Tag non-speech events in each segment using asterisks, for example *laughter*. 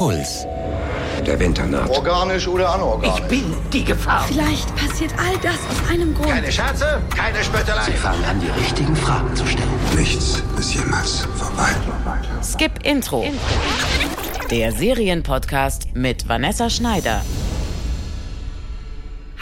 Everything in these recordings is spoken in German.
Puls. Der Winter naht. Organisch oder anorganisch? Ich bin die Gefahr. Vielleicht passiert all das aus einem Grund. Keine Scherze, keine Spöttelei. Sie fangen an, die richtigen Fragen zu stellen. Nichts ist jemals vorbei. Skip Intro. Der Serienpodcast mit Vanessa Schneider.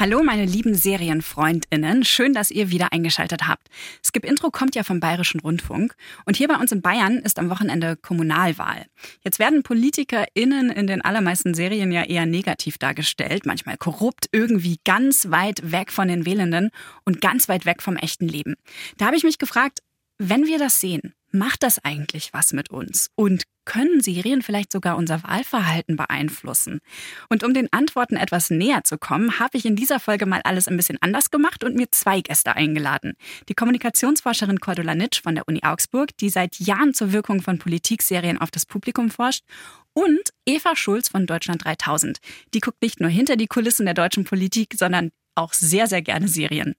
Hallo meine lieben Serienfreundinnen, schön, dass ihr wieder eingeschaltet habt. Skip Intro kommt ja vom Bayerischen Rundfunk und hier bei uns in Bayern ist am Wochenende Kommunalwahl. Jetzt werden PolitikerInnen in den allermeisten Serien ja eher negativ dargestellt, manchmal korrupt, irgendwie ganz weit weg von den Wählenden und ganz weit weg vom echten Leben. Da habe ich mich gefragt, wenn wir das sehen, macht das eigentlich was mit uns? Und können Serien vielleicht sogar unser Wahlverhalten beeinflussen? Und um den Antworten etwas näher zu kommen, habe ich in dieser Folge mal alles ein bisschen anders gemacht und mir zwei Gäste eingeladen. Die Kommunikationsforscherin Cordula Nitsch von der Uni Augsburg, die seit Jahren zur Wirkung von Politikserien auf das Publikum forscht und Eva Schulz von Deutschland 3000. Die guckt nicht nur hinter die Kulissen der deutschen Politik, sondern auch sehr, sehr gerne Serien.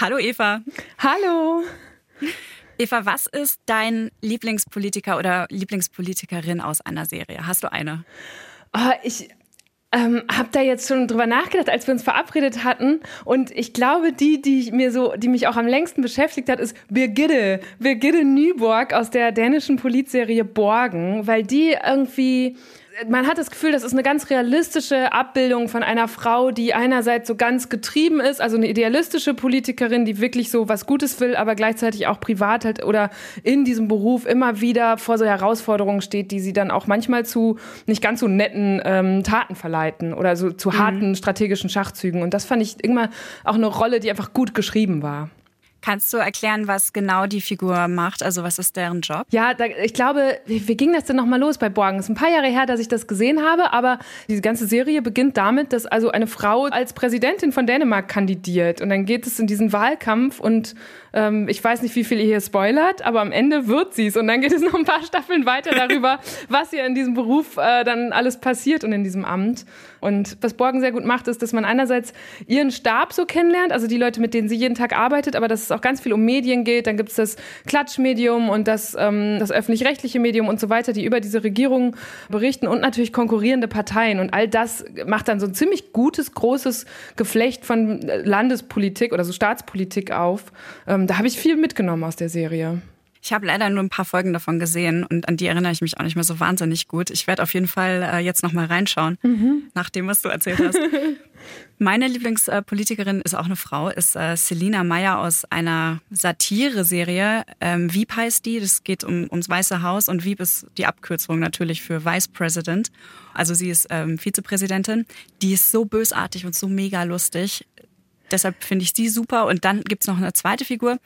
Hallo Eva. Hallo. Eva, was ist dein Lieblingspolitiker oder Lieblingspolitikerin aus einer Serie? Hast du eine? Oh, ich ähm, habe da jetzt schon drüber nachgedacht, als wir uns verabredet hatten. Und ich glaube, die, die mir so, die mich auch am längsten beschäftigt hat, ist Birgitte. Birgitte Nyborg aus der dänischen Polizserie Borgen, weil die irgendwie man hat das Gefühl, das ist eine ganz realistische Abbildung von einer Frau, die einerseits so ganz getrieben ist, also eine idealistische Politikerin, die wirklich so was Gutes will, aber gleichzeitig auch privat halt oder in diesem Beruf immer wieder vor so Herausforderungen steht, die sie dann auch manchmal zu nicht ganz so netten ähm, Taten verleiten oder so zu mhm. harten strategischen Schachzügen. Und das fand ich immer auch eine Rolle, die einfach gut geschrieben war. Kannst du erklären, was genau die Figur macht? Also was ist deren Job? Ja, da, ich glaube, wie, wie, ging das denn nochmal los bei Borgen? Es ist ein paar Jahre her, dass ich das gesehen habe, aber diese ganze Serie beginnt damit, dass also eine Frau als Präsidentin von Dänemark kandidiert. Und dann geht es in diesen Wahlkampf und ähm, ich weiß nicht, wie viel ihr hier spoilert, aber am Ende wird sie es. Und dann geht es noch ein paar Staffeln weiter darüber, *laughs* was ihr in diesem Beruf äh, dann alles passiert und in diesem Amt. Und was Borgen sehr gut macht, ist, dass man einerseits ihren Stab so kennenlernt, also die Leute, mit denen sie jeden Tag arbeitet, aber dass auch ganz viel um Medien geht. Dann gibt es das Klatschmedium und das, ähm, das öffentlich-rechtliche Medium und so weiter, die über diese Regierung berichten und natürlich konkurrierende Parteien. Und all das macht dann so ein ziemlich gutes, großes Geflecht von Landespolitik oder so Staatspolitik auf. Ähm, da habe ich viel mitgenommen aus der Serie. Ich habe leider nur ein paar Folgen davon gesehen und an die erinnere ich mich auch nicht mehr so wahnsinnig gut. Ich werde auf jeden Fall äh, jetzt noch mal reinschauen, mhm. nach dem, was du erzählt hast. *laughs* Meine Lieblingspolitikerin ist auch eine Frau, ist äh, Selina Meyer aus einer Satire-Serie. Ähm, Wieb heißt die, das geht um, ums Weiße Haus und Wieb ist die Abkürzung natürlich für Vice President. Also sie ist ähm, Vizepräsidentin. Die ist so bösartig und so mega lustig. Deshalb finde ich sie super. Und dann gibt es noch eine zweite Figur,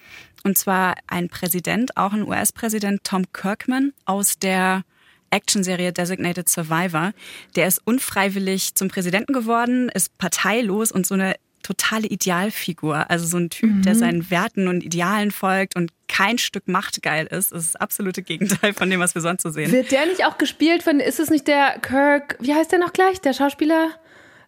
und zwar ein Präsident, auch ein US-Präsident, Tom Kirkman aus der Actionserie Designated Survivor. Der ist unfreiwillig zum Präsidenten geworden, ist parteilos und so eine totale Idealfigur. Also so ein Typ, mhm. der seinen Werten und Idealen folgt und kein Stück Macht geil ist. Das ist das absolute Gegenteil von dem, was wir sonst so sehen. Wird der nicht auch gespielt von, ist es nicht der Kirk, wie heißt der noch gleich, der Schauspieler?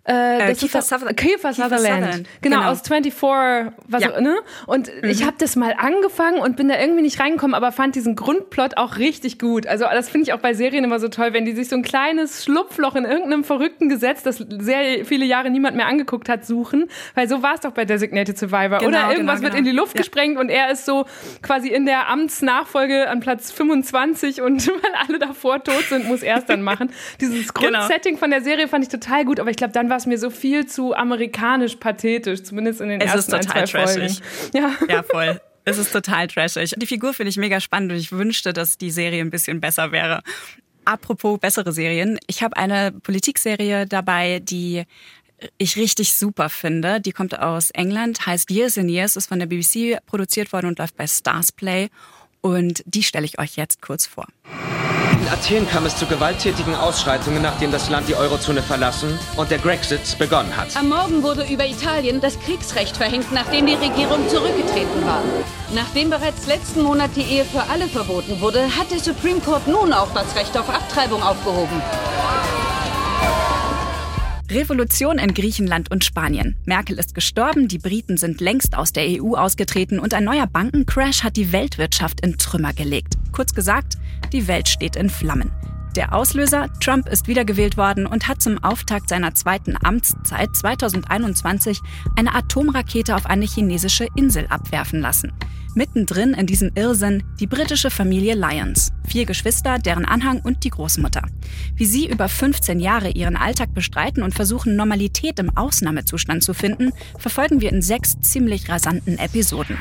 Äh, äh, Kiefer, Sutherland. Kiefer Sutherland. Sutherland. Genau, genau, aus 24, was ja. ne? Und mhm. ich habe das mal angefangen und bin da irgendwie nicht reingekommen, aber fand diesen Grundplot auch richtig gut. Also das finde ich auch bei Serien immer so toll, wenn die sich so ein kleines Schlupfloch in irgendeinem verrückten Gesetz, das sehr viele Jahre niemand mehr angeguckt hat, suchen. Weil so war es doch bei Designated Survivor. Genau, Oder irgendwas genau, genau. wird in die Luft ja. gesprengt und er ist so quasi in der Amtsnachfolge an Platz 25 und *laughs* weil alle davor tot sind, muss er es dann machen. Dieses *laughs* genau. Grundsetting von der Serie fand ich total gut, aber ich glaube, dann war es mir so viel zu amerikanisch pathetisch, zumindest in den es ersten ist total ein, zwei trashig. Folgen. Ja. ja, voll. Es ist total trashig. Die Figur finde ich mega spannend und ich wünschte, dass die Serie ein bisschen besser wäre. Apropos bessere Serien. Ich habe eine Politikserie dabei, die ich richtig super finde. Die kommt aus England, heißt Years and Years, ist von der BBC produziert worden und läuft bei Stars Play. Und die stelle ich euch jetzt kurz vor. In Athen kam es zu gewalttätigen Ausschreitungen, nachdem das Land die Eurozone verlassen und der Grexit begonnen hat. Am Morgen wurde über Italien das Kriegsrecht verhängt, nachdem die Regierung zurückgetreten war. Nachdem bereits letzten Monat die Ehe für alle verboten wurde, hat der Supreme Court nun auch das Recht auf Abtreibung aufgehoben. Revolution in Griechenland und Spanien. Merkel ist gestorben, die Briten sind längst aus der EU ausgetreten und ein neuer Bankencrash hat die Weltwirtschaft in Trümmer gelegt. Kurz gesagt, die Welt steht in Flammen. Der Auslöser, Trump ist wiedergewählt worden und hat zum Auftakt seiner zweiten Amtszeit 2021 eine Atomrakete auf eine chinesische Insel abwerfen lassen. Mittendrin in diesem Irrsinn die britische Familie Lyons. Vier Geschwister, deren Anhang und die Großmutter. Wie sie über 15 Jahre ihren Alltag bestreiten und versuchen, Normalität im Ausnahmezustand zu finden, verfolgen wir in sechs ziemlich rasanten Episoden.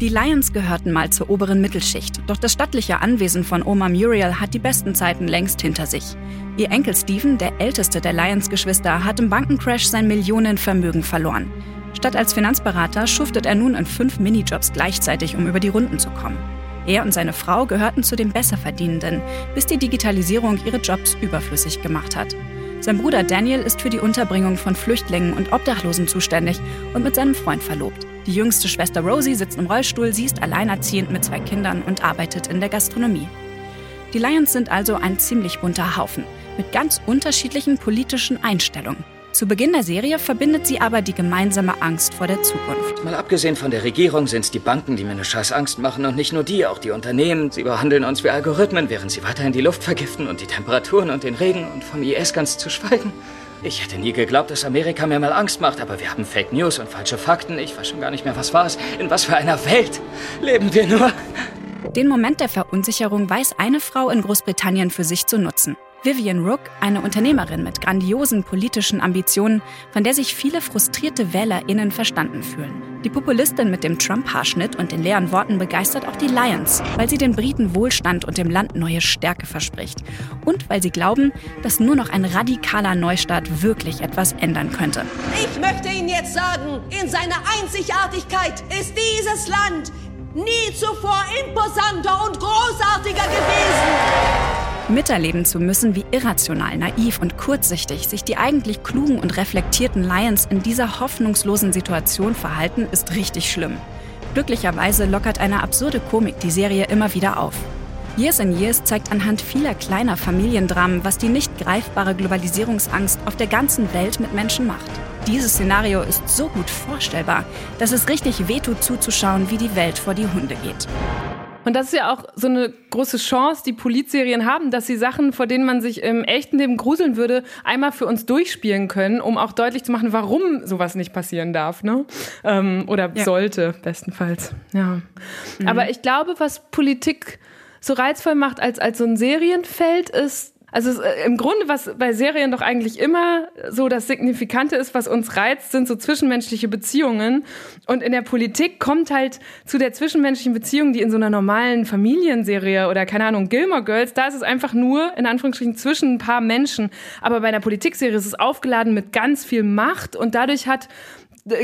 Die Lyons gehörten mal zur oberen Mittelschicht, doch das stattliche Anwesen von Oma Muriel hat die besten Zeiten längst hinter sich. Ihr Enkel Stephen, der älteste der Lyons-Geschwister, hat im Bankencrash sein Millionenvermögen verloren. Statt als Finanzberater schuftet er nun in fünf Minijobs gleichzeitig, um über die Runden zu kommen. Er und seine Frau gehörten zu den Besserverdienenden, bis die Digitalisierung ihre Jobs überflüssig gemacht hat. Sein Bruder Daniel ist für die Unterbringung von Flüchtlingen und Obdachlosen zuständig und mit seinem Freund verlobt. Die jüngste Schwester Rosie sitzt im Rollstuhl, sie ist alleinerziehend mit zwei Kindern und arbeitet in der Gastronomie. Die Lions sind also ein ziemlich bunter Haufen mit ganz unterschiedlichen politischen Einstellungen. Zu Beginn der Serie verbindet sie aber die gemeinsame Angst vor der Zukunft. Mal abgesehen von der Regierung sind es die Banken, die mir eine scheiß Angst machen und nicht nur die, auch die Unternehmen. Sie behandeln uns wie Algorithmen, während sie weiterhin die Luft vergiften und die Temperaturen und den Regen und vom IS ganz zu schweigen. Ich hätte nie geglaubt, dass Amerika mir mal Angst macht, aber wir haben Fake News und falsche Fakten. Ich weiß schon gar nicht mehr, was war es. In was für einer Welt leben wir nur? Den Moment der Verunsicherung weiß eine Frau in Großbritannien für sich zu nutzen. Vivian Rook, eine Unternehmerin mit grandiosen politischen Ambitionen, von der sich viele frustrierte WählerInnen verstanden fühlen. Die Populistin mit dem Trump-Haarschnitt und den leeren Worten begeistert auch die Lions, weil sie den Briten Wohlstand und dem Land neue Stärke verspricht. Und weil sie glauben, dass nur noch ein radikaler Neustart wirklich etwas ändern könnte. Ich möchte Ihnen jetzt sagen, in seiner Einzigartigkeit ist dieses Land nie zuvor imposanter und großartiger gewesen. Miterleben zu müssen, wie irrational, naiv und kurzsichtig sich die eigentlich klugen und reflektierten Lions in dieser hoffnungslosen Situation verhalten, ist richtig schlimm. Glücklicherweise lockert eine absurde Komik die Serie immer wieder auf. Years and Years zeigt anhand vieler kleiner Familiendramen, was die nicht greifbare Globalisierungsangst auf der ganzen Welt mit Menschen macht. Dieses Szenario ist so gut vorstellbar, dass es richtig wehtut zuzuschauen, wie die Welt vor die Hunde geht. Und das ist ja auch so eine große Chance, die Polizserien haben, dass sie Sachen, vor denen man sich im echten Leben gruseln würde, einmal für uns durchspielen können, um auch deutlich zu machen, warum sowas nicht passieren darf, ne? Ähm, oder ja. sollte, bestenfalls. Ja. Mhm. Aber ich glaube, was Politik so reizvoll macht als, als so ein Serienfeld, ist, also äh, im Grunde, was bei Serien doch eigentlich immer so das Signifikante ist, was uns reizt, sind so zwischenmenschliche Beziehungen. Und in der Politik kommt halt zu der zwischenmenschlichen Beziehung, die in so einer normalen Familienserie oder keine Ahnung, Gilmore Girls, da ist es einfach nur in Anführungsstrichen zwischen ein paar Menschen. Aber bei einer Politikserie ist es aufgeladen mit ganz viel Macht und dadurch hat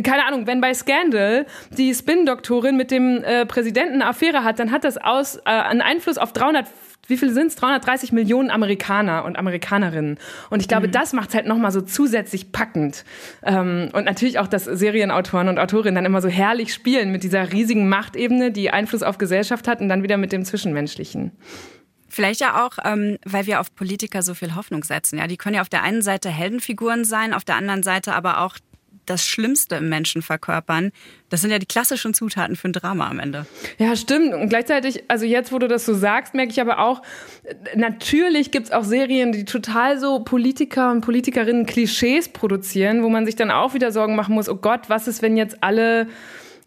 keine Ahnung, wenn bei Scandal die Spin-Doktorin mit dem äh, Präsidenten eine Affäre hat, dann hat das aus, äh, einen Einfluss auf 300 wie viel sind es? 330 Millionen Amerikaner und Amerikanerinnen. Und ich glaube, mhm. das macht es halt nochmal so zusätzlich packend. Ähm, und natürlich auch, dass Serienautoren und Autorinnen dann immer so herrlich spielen mit dieser riesigen Machtebene, die Einfluss auf Gesellschaft hat und dann wieder mit dem Zwischenmenschlichen. Vielleicht ja auch, ähm, weil wir auf Politiker so viel Hoffnung setzen. Ja, die können ja auf der einen Seite Heldenfiguren sein, auf der anderen Seite aber auch das Schlimmste im Menschen verkörpern. Das sind ja die klassischen Zutaten für ein Drama am Ende. Ja, stimmt. Und gleichzeitig, also jetzt, wo du das so sagst, merke ich aber auch, natürlich gibt es auch Serien, die total so Politiker und Politikerinnen Klischees produzieren, wo man sich dann auch wieder Sorgen machen muss, oh Gott, was ist, wenn jetzt alle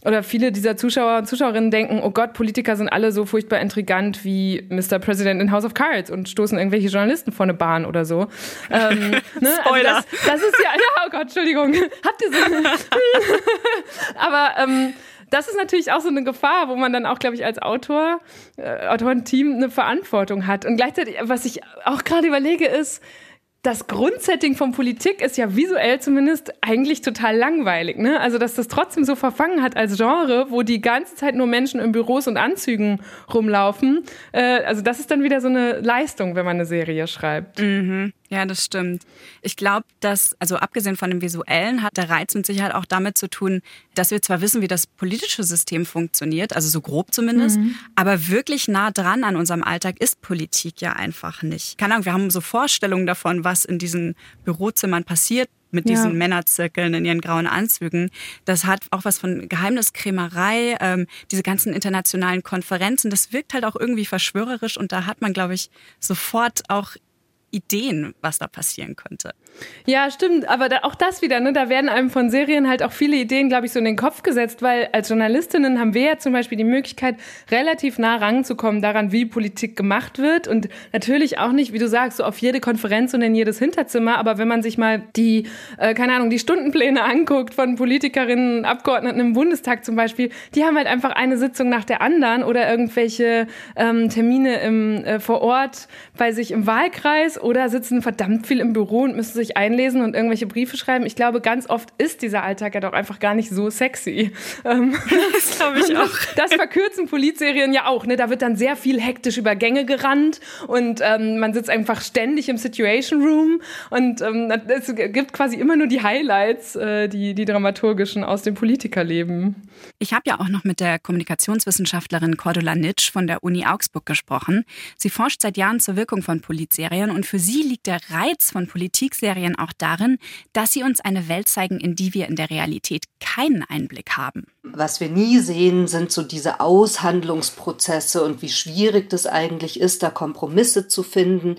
oder viele dieser Zuschauer und Zuschauerinnen denken, oh Gott, Politiker sind alle so furchtbar intrigant wie Mr. President in House of Cards und stoßen irgendwelche Journalisten vor eine Bahn oder so. *laughs* Ähm, ne? Spoiler. Also das, das, ist ja, *laughs* ja, oh Gott, Entschuldigung. Habt ihr so? *laughs* Aber ähm, das ist natürlich auch so eine Gefahr, wo man dann auch, glaube ich, als Autor, äh, Autorenteam eine Verantwortung hat. Und gleichzeitig, was ich auch gerade überlege, ist, das Grundsetting von Politik ist ja visuell zumindest eigentlich total langweilig. Ne? Also, dass das trotzdem so verfangen hat als Genre, wo die ganze Zeit nur Menschen in Büros und Anzügen rumlaufen. Äh, also, das ist dann wieder so eine Leistung, wenn man eine Serie schreibt. Mhm. Ja, das stimmt. Ich glaube, dass, also abgesehen von dem Visuellen, hat der Reiz mit Sicherheit auch damit zu tun, dass wir zwar wissen, wie das politische System funktioniert, also so grob zumindest, mhm. aber wirklich nah dran an unserem Alltag ist Politik ja einfach nicht. Keine Ahnung, wir haben so Vorstellungen davon, was in diesen Bürozimmern passiert mit diesen ja. Männerzirkeln in ihren grauen Anzügen. Das hat auch was von Geheimniskrämerei, ähm, diese ganzen internationalen Konferenzen. Das wirkt halt auch irgendwie verschwörerisch und da hat man, glaube ich, sofort auch Ideen, was da passieren könnte. Ja, stimmt. Aber da, auch das wieder, ne? da werden einem von Serien halt auch viele Ideen, glaube ich, so in den Kopf gesetzt, weil als Journalistinnen haben wir ja zum Beispiel die Möglichkeit, relativ nah ranzukommen daran, wie Politik gemacht wird. Und natürlich auch nicht, wie du sagst, so auf jede Konferenz und in jedes Hinterzimmer. Aber wenn man sich mal die, äh, keine Ahnung, die Stundenpläne anguckt von Politikerinnen, Abgeordneten im Bundestag zum Beispiel, die haben halt einfach eine Sitzung nach der anderen oder irgendwelche ähm, Termine im, äh, vor Ort bei sich im Wahlkreis oder sitzen verdammt viel im Büro und müssen sich einlesen und irgendwelche Briefe schreiben. Ich glaube, ganz oft ist dieser Alltag ja doch einfach gar nicht so sexy. Ähm, *laughs* das glaube ich *laughs* auch. Das verkürzen Polizserien ja auch. Ne? Da wird dann sehr viel hektisch über Gänge gerannt und ähm, man sitzt einfach ständig im Situation Room und ähm, es gibt quasi immer nur die Highlights, äh, die, die dramaturgischen aus dem Politikerleben. Ich habe ja auch noch mit der Kommunikationswissenschaftlerin Cordula Nitsch von der Uni Augsburg gesprochen. Sie forscht seit Jahren zur Wirkung von Polizserien und für sie liegt der Reiz von Politikserien auch darin, dass sie uns eine Welt zeigen, in die wir in der Realität keinen Einblick haben. Was wir nie sehen, sind so diese Aushandlungsprozesse und wie schwierig das eigentlich ist, da Kompromisse zu finden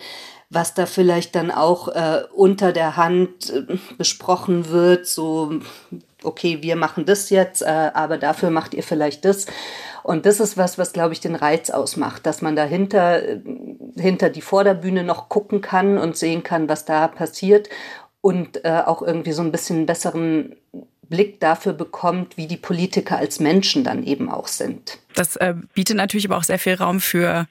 was da vielleicht dann auch äh, unter der Hand äh, besprochen wird, so okay, wir machen das jetzt, äh, aber dafür macht ihr vielleicht das. Und das ist was, was, glaube ich, den Reiz ausmacht, dass man dahinter, äh, hinter die Vorderbühne noch gucken kann und sehen kann, was da passiert und äh, auch irgendwie so ein bisschen besseren Blick dafür bekommt, wie die Politiker als Menschen dann eben auch sind. Das äh, bietet natürlich aber auch sehr viel Raum für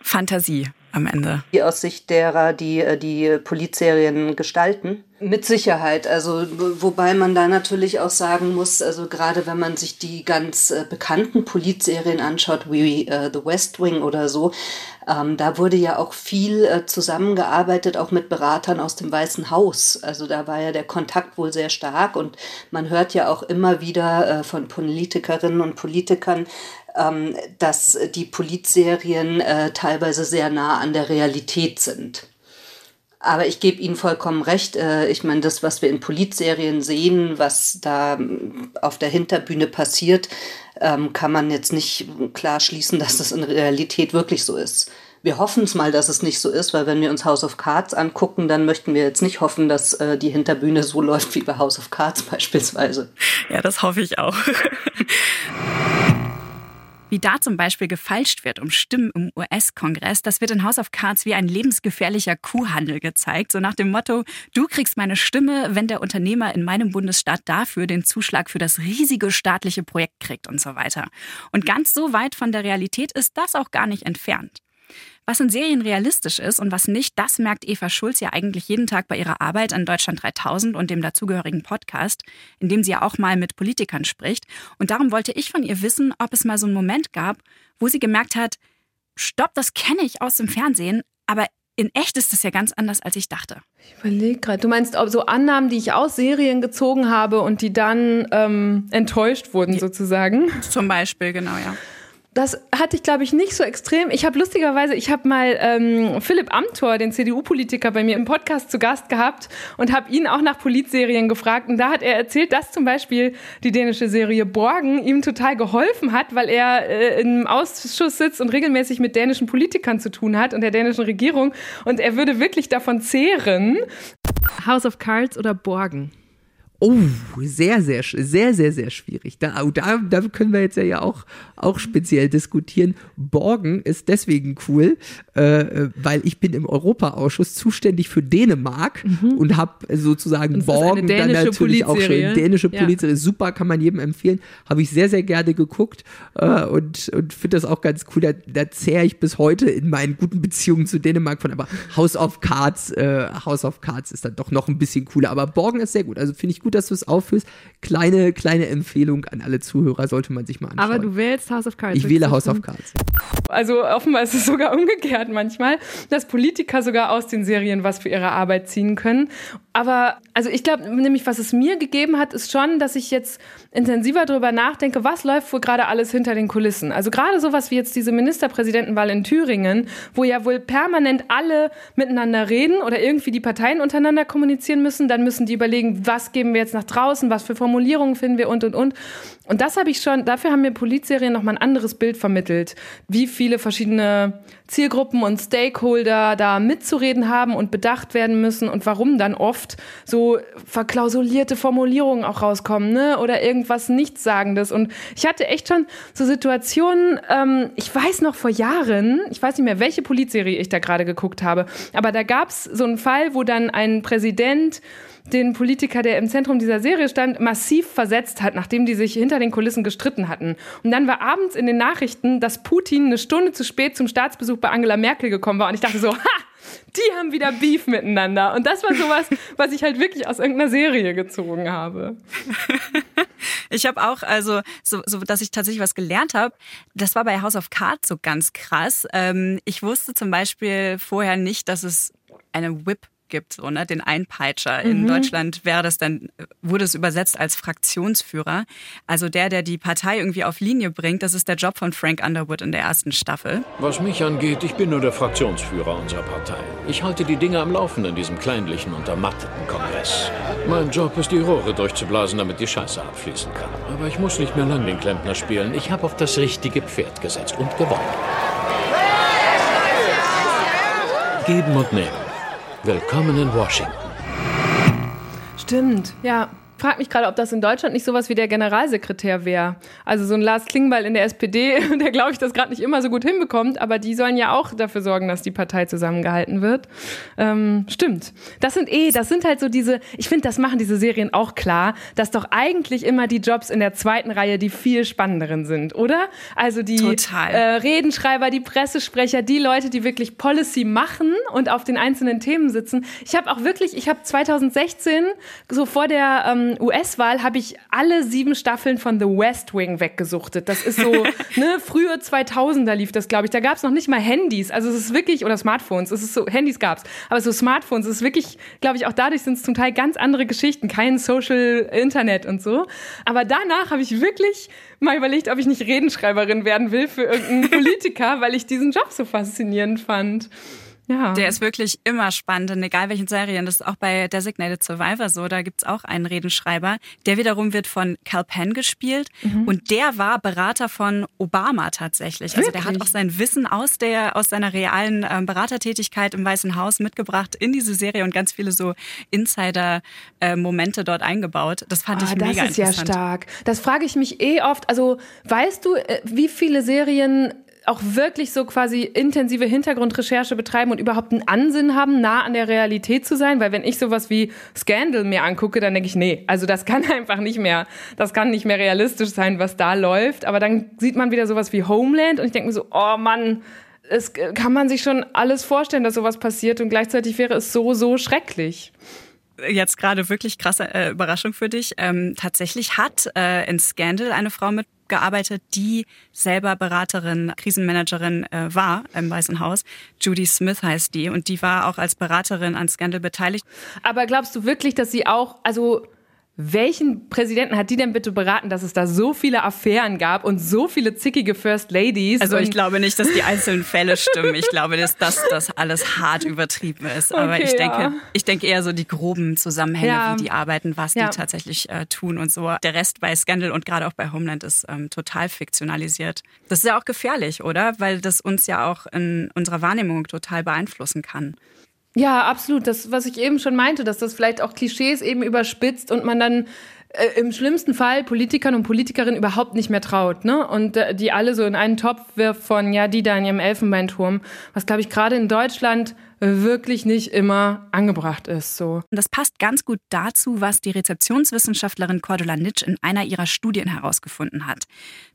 Fantasie am Ende. Aus Sicht derer, die äh, die Polizserien gestalten. Mit Sicherheit. Also, wobei man da natürlich auch sagen muss, also gerade wenn man sich die ganz äh, bekannten Polizserien anschaut, wie äh, The West Wing oder so, ähm, da wurde ja auch viel äh, zusammengearbeitet, auch mit Beratern aus dem Weißen Haus. Also da war ja der Kontakt wohl sehr stark und man hört ja auch immer wieder äh, von Politikerinnen und Politikern, ähm, dass die Polizserien äh, teilweise sehr nah an der Realität sind. Aber ich gebe Ihnen vollkommen recht. Äh, ich meine, das, was wir in Polizserien sehen, was da ähm, auf der Hinterbühne passiert, ähm, kann man jetzt nicht klar schließen, dass das in Realität wirklich so ist. Wir hoffen es mal, dass es nicht so ist, weil wenn wir uns House of Cards angucken, dann möchten wir jetzt nicht hoffen, dass äh, die Hinterbühne so läuft wie bei House of Cards beispielsweise. Ja, das hoffe ich auch. *laughs* Wie da zum Beispiel gefalscht wird um Stimmen im US-Kongress, das wird in House of Cards wie ein lebensgefährlicher Kuhhandel gezeigt. So nach dem Motto, du kriegst meine Stimme, wenn der Unternehmer in meinem Bundesstaat dafür den Zuschlag für das riesige staatliche Projekt kriegt und so weiter. Und ganz so weit von der Realität ist das auch gar nicht entfernt. Was in Serien realistisch ist und was nicht, das merkt Eva Schulz ja eigentlich jeden Tag bei ihrer Arbeit an Deutschland 3000 und dem dazugehörigen Podcast, in dem sie ja auch mal mit Politikern spricht. Und darum wollte ich von ihr wissen, ob es mal so einen Moment gab, wo sie gemerkt hat, stopp, das kenne ich aus dem Fernsehen, aber in echt ist das ja ganz anders, als ich dachte. Ich überlege gerade, du meinst so Annahmen, die ich aus Serien gezogen habe und die dann ähm, enttäuscht wurden, sozusagen? Zum Beispiel, genau, ja. Das hatte ich, glaube ich, nicht so extrem. Ich habe lustigerweise, ich habe mal ähm, Philipp Amthor, den CDU-Politiker, bei mir im Podcast zu Gast gehabt und habe ihn auch nach Politserien gefragt. Und da hat er erzählt, dass zum Beispiel die dänische Serie Borgen ihm total geholfen hat, weil er äh, im Ausschuss sitzt und regelmäßig mit dänischen Politikern zu tun hat und der dänischen Regierung. Und er würde wirklich davon zehren. House of Cards oder Borgen? Oh, sehr, sehr, sehr, sehr, sehr schwierig. Da, da, da können wir jetzt ja auch, auch speziell diskutieren. Borgen ist deswegen cool, äh, weil ich bin im Europaausschuss zuständig für Dänemark mhm. und habe sozusagen und Borgen dann natürlich auch schon. Dänische ja. Polizei, super, kann man jedem empfehlen. Habe ich sehr, sehr gerne geguckt äh, und, und finde das auch ganz cool. Da, da zehre ich bis heute in meinen guten Beziehungen zu Dänemark von. Aber House of Cards, äh, House of Cards ist dann doch noch ein bisschen cooler. Aber Borgen ist sehr gut. Also finde ich gut gut, dass du es aufführst. Kleine, kleine Empfehlung an alle Zuhörer, sollte man sich mal anschauen. Aber du wählst House of Cards. Ich wähle House of Cards. Also offenbar ist es sogar *laughs* umgekehrt manchmal, dass Politiker sogar aus den Serien was für ihre Arbeit ziehen können. Aber also ich glaube nämlich, was es mir gegeben hat, ist schon, dass ich jetzt intensiver darüber nachdenke, was läuft wohl gerade alles hinter den Kulissen. Also gerade sowas wie jetzt diese Ministerpräsidentenwahl in Thüringen, wo ja wohl permanent alle miteinander reden oder irgendwie die Parteien untereinander kommunizieren müssen. Dann müssen die überlegen, was geben wir jetzt nach draußen, was für Formulierungen finden wir und und und. Und das habe ich schon, dafür haben mir Politserien nochmal ein anderes Bild vermittelt, wie viele verschiedene Zielgruppen und Stakeholder da mitzureden haben und bedacht werden müssen und warum dann oft so verklausulierte Formulierungen auch rauskommen, ne? Oder irgendwas Nichtssagendes. Und ich hatte echt schon so Situationen, ähm, ich weiß noch vor Jahren, ich weiß nicht mehr, welche Polizserie ich da gerade geguckt habe, aber da gab's so einen Fall, wo dann ein Präsident den Politiker, der im Zentrum dieser Serie stand, massiv versetzt hat, nachdem die sich hinter den Kulissen gestritten hatten. Und dann war abends in den Nachrichten, dass Putin eine Stunde zu spät zum Staatsbesuch bei Angela Merkel gekommen war. Und ich dachte so, *laughs* ha! Die haben wieder Beef miteinander. Und das war sowas, was ich halt wirklich aus irgendeiner Serie gezogen habe. *laughs* Ich habe auch, also, so, so, dass ich tatsächlich was gelernt habe, das war bei House of Cards so ganz krass. Ähm, ich wusste zum Beispiel vorher nicht, dass es eine Whip gibt, so, ne, den Einpeitscher. Mhm. In Deutschland wäre das dann, wurde es übersetzt als Fraktionsführer. Also der, der die Partei irgendwie auf Linie bringt, das ist der Job von Frank Underwood in der ersten Staffel. Was mich angeht, ich bin nur der Fraktionsführer unserer Partei. Ich halte die Dinge am Laufen in diesem kleinlichen, untermatteten Kongress. Mein Job ist, die Rohre durchzublasen, damit die Scheiße abfließen kann. Aber ich muss nicht mehr lang den Klempner spielen. Ich habe auf das richtige Pferd gesetzt und gewonnen. Geben und nehmen. Willkommen in Washington. Stimmt, ja frage mich gerade, ob das in Deutschland nicht sowas wie der Generalsekretär wäre. Also so ein Lars Klingbeil in der SPD, *laughs* der glaube ich das gerade nicht immer so gut hinbekommt, aber die sollen ja auch dafür sorgen, dass die Partei zusammengehalten wird. Ähm, stimmt. Das sind eh, das sind halt so diese, ich finde, das machen diese Serien auch klar, dass doch eigentlich immer die Jobs in der zweiten Reihe die viel spannenderen sind, oder? Also die äh, Redenschreiber, die Pressesprecher, die Leute, die wirklich Policy machen und auf den einzelnen Themen sitzen. Ich habe auch wirklich, ich habe 2016 so vor der ähm, US-Wahl habe ich alle sieben Staffeln von The West Wing weggesuchtet. Das ist so, *laughs* ne, frühe 2000er lief das, glaube ich. Da gab es noch nicht mal Handys. Also es ist wirklich, oder Smartphones. Es ist so, Handys gab's. Aber so Smartphones, es ist wirklich, glaube ich, auch dadurch sind es zum Teil ganz andere Geschichten. Kein Social Internet und so. Aber danach habe ich wirklich mal überlegt, ob ich nicht Redenschreiberin werden will für irgendeinen *laughs* Politiker, weil ich diesen Job so faszinierend fand. Ja. Der ist wirklich immer spannend, in egal welchen Serien. Das ist auch bei Designated Survivor so. Da gibt's auch einen Redenschreiber. Der wiederum wird von Cal Penn gespielt. Mhm. Und der war Berater von Obama tatsächlich. Also der hat auch sein Wissen aus, der, aus seiner realen ähm, Beratertätigkeit im Weißen Haus mitgebracht in diese Serie und ganz viele so Insider-Momente dort eingebaut. Das fand oh, ich mega interessant. Das ist ja stark. Das frage ich mich eh oft. Also weißt du, äh, wie viele Serien auch wirklich so quasi intensive Hintergrundrecherche betreiben und überhaupt einen Ansinn haben, nah an der Realität zu sein, weil wenn ich sowas wie Scandal mir angucke, dann denke ich, nee, also das kann *laughs* einfach nicht mehr, das kann nicht mehr realistisch sein, was da läuft, aber dann sieht man wieder sowas wie Homeland und ich denke mir so, oh Mann, es kann man sich schon alles vorstellen, dass sowas passiert und gleichzeitig wäre es so, so schrecklich. Jetzt gerade wirklich krasse äh, Überraschung für dich. Ähm, tatsächlich hat äh, in Scandal eine Frau mit gearbeitet, die selber Beraterin, Krisenmanagerin äh, war im Weißen Haus. Judy Smith heißt die und die war auch als Beraterin an Scandal beteiligt. Aber glaubst du wirklich, dass sie auch, also welchen Präsidenten hat die denn bitte beraten, dass es da so viele Affären gab und so viele zickige First Ladies? Also ich glaube nicht, dass die einzelnen Fälle *laughs* stimmen. Ich glaube, dass das, das alles hart übertrieben ist. Aber okay, ich denke, ja. ich denke eher so die groben Zusammenhänge, ja. wie die arbeiten, was ja. die tatsächlich äh, tun und so. Der Rest bei Scandal und gerade auch bei Homeland ist ähm, total fiktionalisiert. Das ist ja auch gefährlich, oder? Weil das uns ja auch in unserer Wahrnehmung total beeinflussen kann. Ja, absolut. Das, was ich eben schon meinte, dass das vielleicht auch Klischees eben überspitzt und man dann äh, im schlimmsten Fall Politikern und Politikerinnen überhaupt nicht mehr traut, ne? Und äh, die alle so in einen Topf wirft von, ja, die da in ihrem Elfenbeinturm, was glaube ich gerade in Deutschland wirklich nicht immer angebracht ist. So. Das passt ganz gut dazu, was die Rezeptionswissenschaftlerin Cordula Nitsch in einer ihrer Studien herausgefunden hat.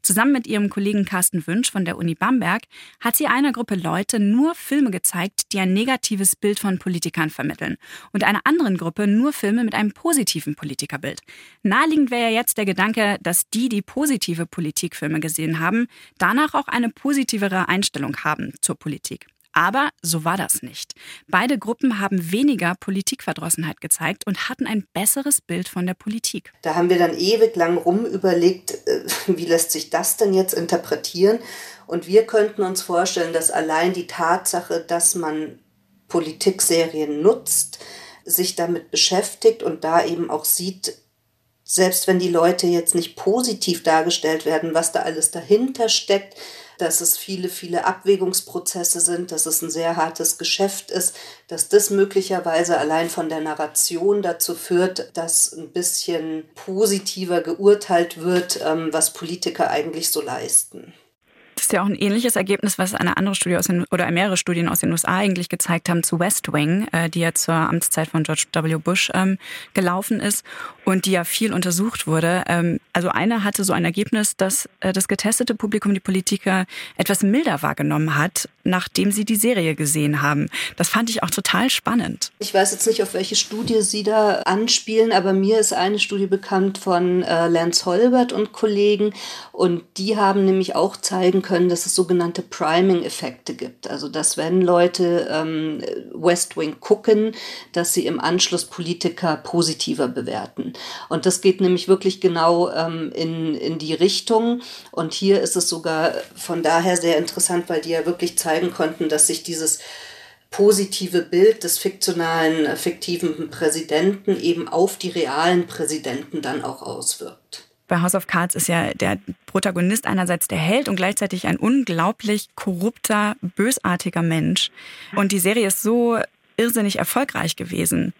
Zusammen mit ihrem Kollegen Carsten Wünsch von der Uni Bamberg hat sie einer Gruppe Leute nur Filme gezeigt, die ein negatives Bild von Politikern vermitteln und einer anderen Gruppe nur Filme mit einem positiven Politikerbild. Naheliegend wäre ja jetzt der Gedanke, dass die, die positive Politikfilme gesehen haben, danach auch eine positivere Einstellung haben zur Politik. Aber so war das nicht. Beide Gruppen haben weniger Politikverdrossenheit gezeigt und hatten ein besseres Bild von der Politik. Da haben wir dann ewig lang rum überlegt, äh, wie lässt sich das denn jetzt interpretieren? Und wir könnten uns vorstellen, dass allein die Tatsache, dass man Politikserien nutzt, sich damit beschäftigt und da eben auch sieht, selbst wenn die Leute jetzt nicht positiv dargestellt werden, was da alles dahinter steckt, dass es viele, viele Abwägungsprozesse sind, dass es ein sehr hartes Geschäft ist, dass das möglicherweise allein von der Narration dazu führt, dass ein bisschen positiver geurteilt wird, ähm, was Politiker eigentlich so leisten. Ist ja auch ein ähnliches Ergebnis, was eine andere Studie aus den, oder mehrere Studien aus den USA eigentlich gezeigt haben zu West Wing, äh, die ja zur Amtszeit von George W. Bush ähm, gelaufen ist und die ja viel untersucht wurde. Ähm, also eine hatte so ein Ergebnis, dass äh, das getestete Publikum die Politiker etwas milder wahrgenommen hat, nachdem sie die Serie gesehen haben. Das fand ich auch total spannend. Ich weiß jetzt nicht, auf welche Studie Sie da anspielen, aber mir ist eine Studie bekannt von äh, Lance Holbert und Kollegen und die haben nämlich auch zeigen können, können, dass es sogenannte Priming-Effekte gibt. Also dass wenn Leute ähm, West Wing gucken, dass sie im Anschluss Politiker positiver bewerten. Und das geht nämlich wirklich genau ähm, in, in die Richtung. Und hier ist es sogar von daher sehr interessant, weil die ja wirklich zeigen konnten, dass sich dieses positive Bild des fiktionalen, fiktiven Präsidenten eben auf die realen Präsidenten dann auch auswirkt bei House of Cards ist ja der Protagonist einerseits der Held und gleichzeitig ein unglaublich korrupter, bösartiger Mensch. Und die Serie ist so irrsinnig erfolgreich gewesen.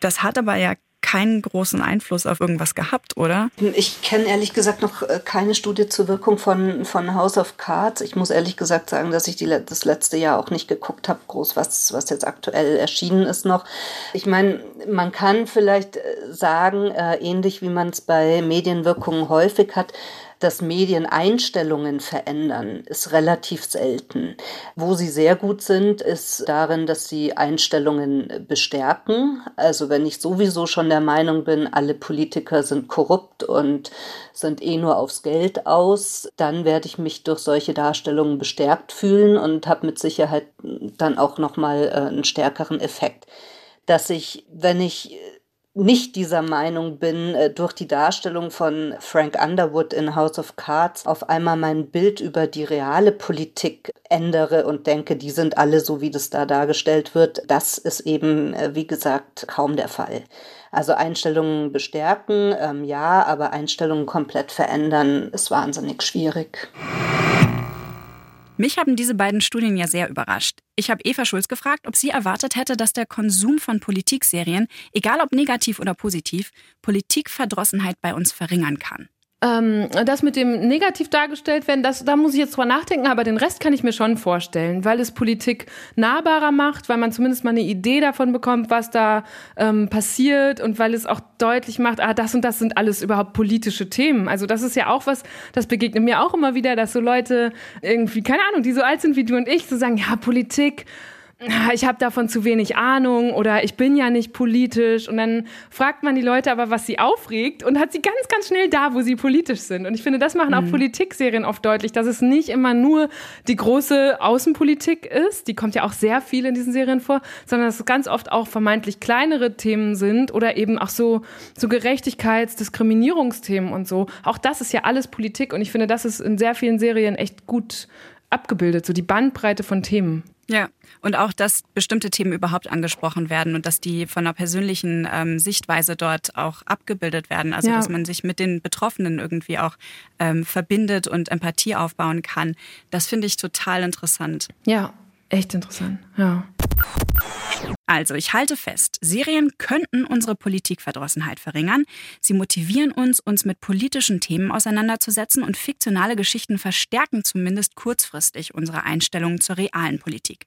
Das hat aber ja keinen großen Einfluss auf irgendwas gehabt, oder? Ich kenne ehrlich gesagt noch äh, keine Studie zur Wirkung von, von House of Cards. Ich muss ehrlich gesagt sagen, dass ich die, das letzte Jahr auch nicht geguckt habe, groß, was, was jetzt aktuell erschienen ist noch. Ich meine, man kann vielleicht äh, sagen, äh, ähnlich wie man es bei Medienwirkungen häufig hat, dass Medien Einstellungen verändern, ist relativ selten. Wo sie sehr gut sind, ist darin, dass sie Einstellungen bestärken. Also wenn ich sowieso schon der Meinung bin, alle Politiker sind korrupt und sind eh nur aufs Geld aus, dann werde ich mich durch solche Darstellungen bestärkt fühlen und habe mit Sicherheit dann auch noch mal äh, einen stärkeren Effekt dass ich, wenn ich nicht dieser Meinung bin, äh, durch die Darstellung von Frank Underwood in House of Cards auf einmal mein Bild über die reale Politik ändere und denke, die sind alle so, wie das da dargestellt wird. Das ist eben, äh, wie gesagt, kaum der Fall. Also Einstellungen bestärken, ähm, ja, aber Einstellungen komplett verändern ist wahnsinnig schwierig. Mich haben diese beiden Studien ja sehr überrascht. Ich habe Eva Schulz gefragt, ob sie erwartet hätte, dass der Konsum von Politikserien, egal ob negativ oder positiv, Politikverdrossenheit bei uns verringern kann. Ähm, das mit dem negativ dargestellt werden, das, da muss ich jetzt drüber nachdenken, aber den Rest kann ich mir schon vorstellen, weil es Politik nahbarer macht, weil man zumindest mal eine Idee davon bekommt, was da ähm, passiert und weil es auch deutlich macht, ah, das und das sind alles überhaupt politische Themen. Also das ist ja auch was, das begegnet mir auch immer wieder, dass so Leute irgendwie, keine Ahnung, die so alt sind wie du und ich, so sagen, ja, Politik, *laughs* ich habe davon zu wenig Ahnung oder ich bin ja nicht politisch. Und dann fragt man die Leute aber, was sie aufregt und hat sie ganz, ganz schnell da, wo sie politisch sind. Und ich finde, das machen auch mhm. Politikserien oft deutlich, dass es nicht immer nur die große Außenpolitik ist, die kommt ja auch sehr viel in diesen Serien vor, sondern dass es ganz oft auch vermeintlich kleinere Themen sind oder eben auch so, so Gerechtigkeits-, Diskriminierungsthemen und so. Auch das ist ja alles Politik und ich finde, das ist in sehr vielen Serien echt gut abgebildet, so die Bandbreite von Themen. Ja, und auch, dass bestimmte Themen überhaupt angesprochen werden und dass die von einer persönlichen ähm, Sichtweise dort auch abgebildet werden. Also, ja. dass man sich mit den Betroffenen irgendwie auch ähm, verbindet und Empathie aufbauen kann. Das finde ich total interessant. Ja, echt interessant. Ja. Also, ich halte fest, Serien könnten unsere Politikverdrossenheit verringern. Sie motivieren uns, uns mit politischen Themen auseinanderzusetzen und fiktionale Geschichten verstärken zumindest kurzfristig unsere Einstellungen zur realen Politik.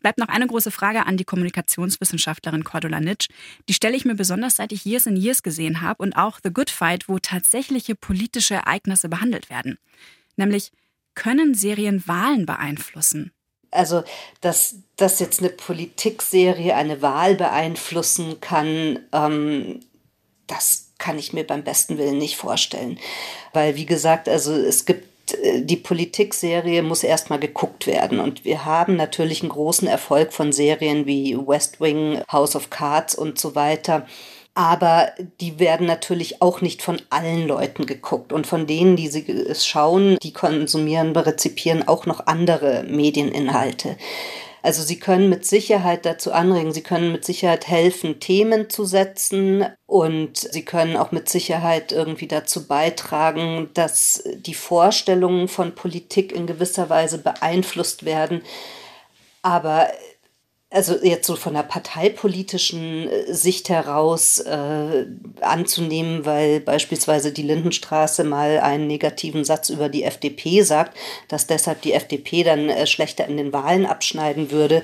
Bleibt noch eine große Frage an die Kommunikationswissenschaftlerin Cordula Nitsch. Die stelle ich mir besonders seit ich Years in Years gesehen habe und auch The Good Fight, wo tatsächliche politische Ereignisse behandelt werden. Nämlich, können Serien Wahlen beeinflussen? Also, dass, dass jetzt eine Politikserie eine Wahl beeinflussen kann, ähm, das kann ich mir beim besten Willen nicht vorstellen. Weil, wie gesagt, also es gibt die Politikserie muss erstmal geguckt werden. Und wir haben natürlich einen großen Erfolg von Serien wie West Wing, House of Cards und so weiter aber die werden natürlich auch nicht von allen Leuten geguckt. Und von denen, die sie es schauen, die konsumieren, rezipieren auch noch andere Medieninhalte. Also sie können mit Sicherheit dazu anregen, sie können mit Sicherheit helfen, Themen zu setzen und sie können auch mit Sicherheit irgendwie dazu beitragen, dass die Vorstellungen von Politik in gewisser Weise beeinflusst werden. Aber also jetzt so von der parteipolitischen äh, Sicht heraus äh, anzunehmen, weil beispielsweise die Lindenstraße mal einen negativen Satz über die FDP sagt, dass deshalb die FDP dann äh, schlechter in den Wahlen abschneiden würde,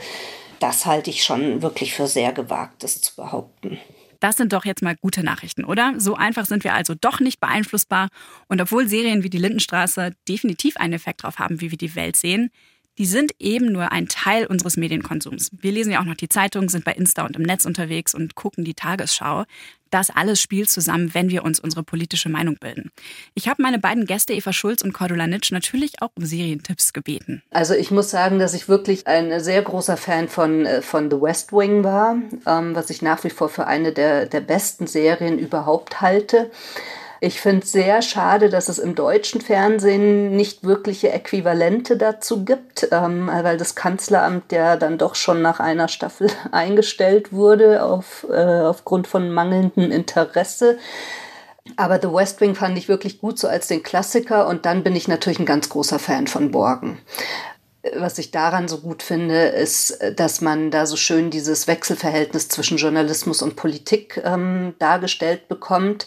das halte ich schon wirklich für sehr gewagt, das zu behaupten. Das sind doch jetzt mal gute Nachrichten, oder? So einfach sind wir also doch nicht beeinflussbar. Und obwohl Serien wie die Lindenstraße definitiv einen Effekt darauf haben, wie wir die Welt sehen, die sind eben nur ein Teil unseres Medienkonsums. Wir lesen ja auch noch die Zeitung, sind bei Insta und im Netz unterwegs und gucken die Tagesschau. Das alles spielt zusammen, wenn wir uns unsere politische Meinung bilden. Ich habe meine beiden Gäste Eva Schulz und Cordula Nitsch natürlich auch um Serientipps gebeten. Also ich muss sagen, dass ich wirklich ein sehr großer Fan von, äh, von The West Wing war, ähm, was ich nach wie vor für eine der, der besten Serien überhaupt halte. Ich finde es sehr schade, dass es im deutschen Fernsehen nicht wirkliche Äquivalente dazu gibt, ähm, weil das Kanzleramt ja dann doch schon nach einer Staffel *laughs* eingestellt wurde auf, äh, aufgrund von mangelndem Interesse. Aber The West Wing fand ich wirklich gut so als den Klassiker und dann bin ich natürlich ein ganz großer Fan von Borgen. Was ich daran so gut finde, ist, dass man da so schön dieses Wechselverhältnis zwischen Journalismus und Politik ähm, dargestellt bekommt.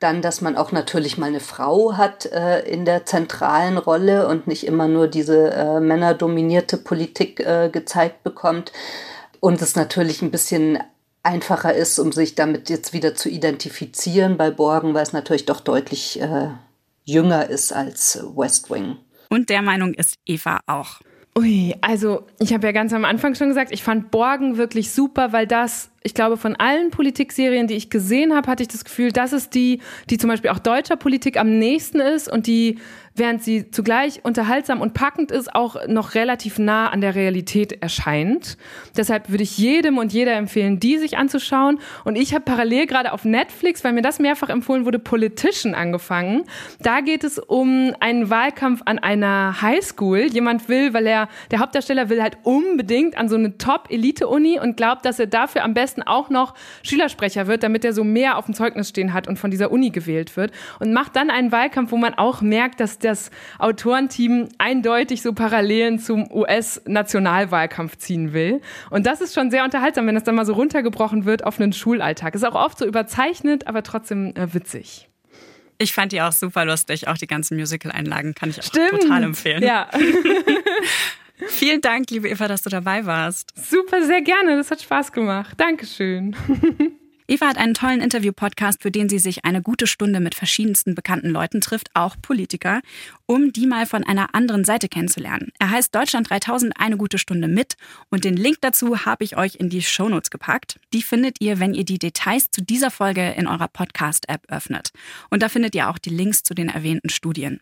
Dann, dass man auch natürlich mal eine Frau hat äh, in der zentralen Rolle und nicht immer nur diese äh, männerdominierte Politik äh, gezeigt bekommt. Und es natürlich ein bisschen einfacher ist, um sich damit jetzt wieder zu identifizieren bei Borgen, weil es natürlich doch deutlich äh, jünger ist als West Wing. Und der Meinung ist Eva auch. Ui, also ich habe ja ganz am Anfang schon gesagt, ich fand Borgen wirklich super, weil das ich glaube, von allen Politikserien, die ich gesehen habe, hatte ich das Gefühl, das ist die, die zum Beispiel auch deutscher Politik am nächsten ist und die während sie zugleich unterhaltsam und packend ist, auch noch relativ nah an der Realität erscheint. Deshalb würde ich jedem und jeder empfehlen, die sich anzuschauen. Und ich habe parallel gerade auf Netflix, weil mir das mehrfach empfohlen wurde, Politician angefangen. Da geht es um einen Wahlkampf an einer Highschool. Jemand will, weil er, der Hauptdarsteller will halt unbedingt an so eine Top-Elite-Uni und glaubt, dass er dafür am besten auch noch Schülersprecher wird, damit er so mehr auf dem Zeugnis stehen hat und von dieser Uni gewählt wird. Und macht dann einen Wahlkampf, wo man auch merkt, dass das Autorenteam eindeutig so Parallelen zum US-Nationalwahlkampf ziehen will. Und das ist schon sehr unterhaltsam, wenn das dann mal so runtergebrochen wird auf einen Schulalltag. Ist auch oft so überzeichnet, aber trotzdem äh, witzig. Ich fand die auch super lustig. Auch die ganzen Musical-Einlagen kann ich auch Stimmt. total empfehlen. Ja. *laughs* *laughs* Vielen Dank, liebe Eva, dass du dabei warst. Super, sehr gerne. Das hat Spaß gemacht. Dankeschön. *laughs* Eva hat einen tollen Interview-Podcast, für den sie sich eine gute Stunde mit verschiedensten bekannten Leuten trifft, auch Politiker, um die mal von einer anderen Seite kennenzulernen. Er heißt Deutschland 3000 eine gute Stunde mit und den Link dazu habe ich euch in die Shownotes gepackt. Die findet ihr, wenn ihr die Details zu dieser Folge in eurer Podcast-App öffnet. Und da findet ihr auch die Links zu den erwähnten Studien.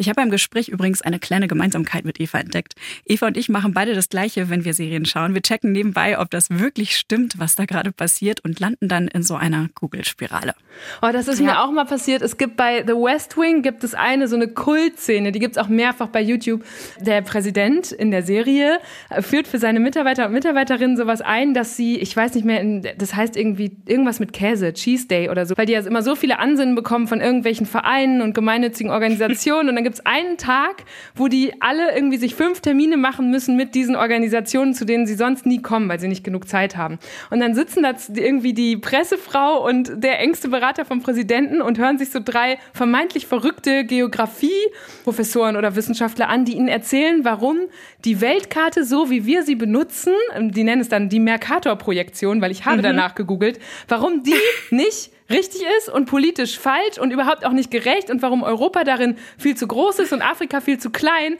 Ich habe beim Gespräch übrigens eine kleine Gemeinsamkeit mit Eva entdeckt. Eva und ich machen beide das Gleiche, wenn wir Serien schauen. Wir checken nebenbei, ob das wirklich stimmt, was da gerade passiert und landen dann in so einer Kugelspirale. Oh, das ist ja. mir auch mal passiert. Es gibt bei The West Wing gibt es eine so eine Kultszene, die gibt es auch mehrfach bei YouTube. Der Präsident in der Serie führt für seine Mitarbeiter und Mitarbeiterinnen sowas ein, dass sie, ich weiß nicht mehr, das heißt irgendwie irgendwas mit Käse, Cheese Day oder so, weil die ja immer so viele Ansinnen bekommen von irgendwelchen Vereinen und gemeinnützigen Organisationen und dann *laughs* gibt es einen Tag, wo die alle irgendwie sich fünf Termine machen müssen mit diesen Organisationen, zu denen sie sonst nie kommen, weil sie nicht genug Zeit haben. Und dann sitzen da irgendwie die Pressefrau und der engste Berater vom Präsidenten und hören sich so drei vermeintlich verrückte Geografie-Professoren oder Wissenschaftler an, die ihnen erzählen, warum die Weltkarte so, wie wir sie benutzen, die nennen es dann die Mercator-Projektion, weil ich habe mhm. danach gegoogelt, warum die *laughs* nicht richtig ist und politisch falsch und überhaupt auch nicht gerecht und warum Europa darin viel zu groß ist und Afrika viel zu klein.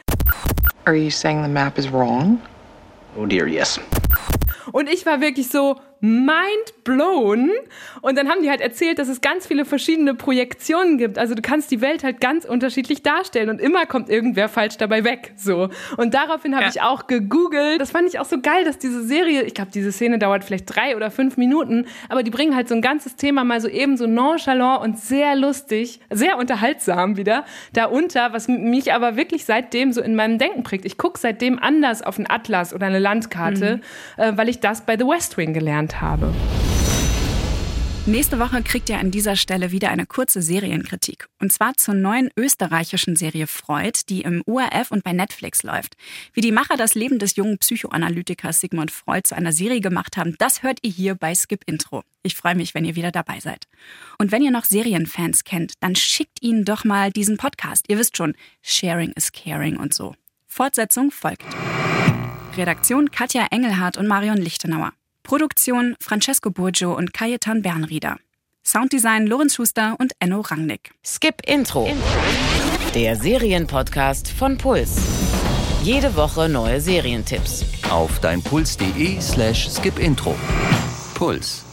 Are you saying the map is wrong? Oh dear, yes. Und ich war wirklich so, mind blown. Und dann haben die halt erzählt, dass es ganz viele verschiedene Projektionen gibt. Also du kannst die Welt halt ganz unterschiedlich darstellen und immer kommt irgendwer falsch dabei weg. So. Und daraufhin habe ja. ich auch gegoogelt. Das fand ich auch so geil, dass diese Serie, ich glaube, diese Szene dauert vielleicht drei oder fünf Minuten, aber die bringen halt so ein ganzes Thema mal so eben so nonchalant und sehr lustig, sehr unterhaltsam wieder da unter, was mich aber wirklich seitdem so in meinem Denken prägt. Ich gucke seitdem anders auf einen Atlas oder eine Landkarte, mhm. äh, weil ich das bei The West Wing gelernt habe. Nächste Woche kriegt ihr an dieser Stelle wieder eine kurze Serienkritik. Und zwar zur neuen österreichischen Serie Freud, die im ORF und bei Netflix läuft. Wie die Macher das Leben des jungen Psychoanalytikers Sigmund Freud zu einer Serie gemacht haben, das hört ihr hier bei Skip Intro. Ich freue mich, wenn ihr wieder dabei seid. Und wenn ihr noch Serienfans kennt, dann schickt ihnen doch mal diesen Podcast. Ihr wisst schon, Sharing is Caring und so. Fortsetzung folgt. Redaktion Katja Engelhardt und Marion Lichtenauer. Produktion Francesco Burgio und Kajetan Bernrieder. Sounddesign Lorenz Schuster und Enno Rangnick. Skip Intro. Der Serienpodcast von Puls. Jede Woche neue Serientipps. Auf deinpuls.de slash skipintro. Puls.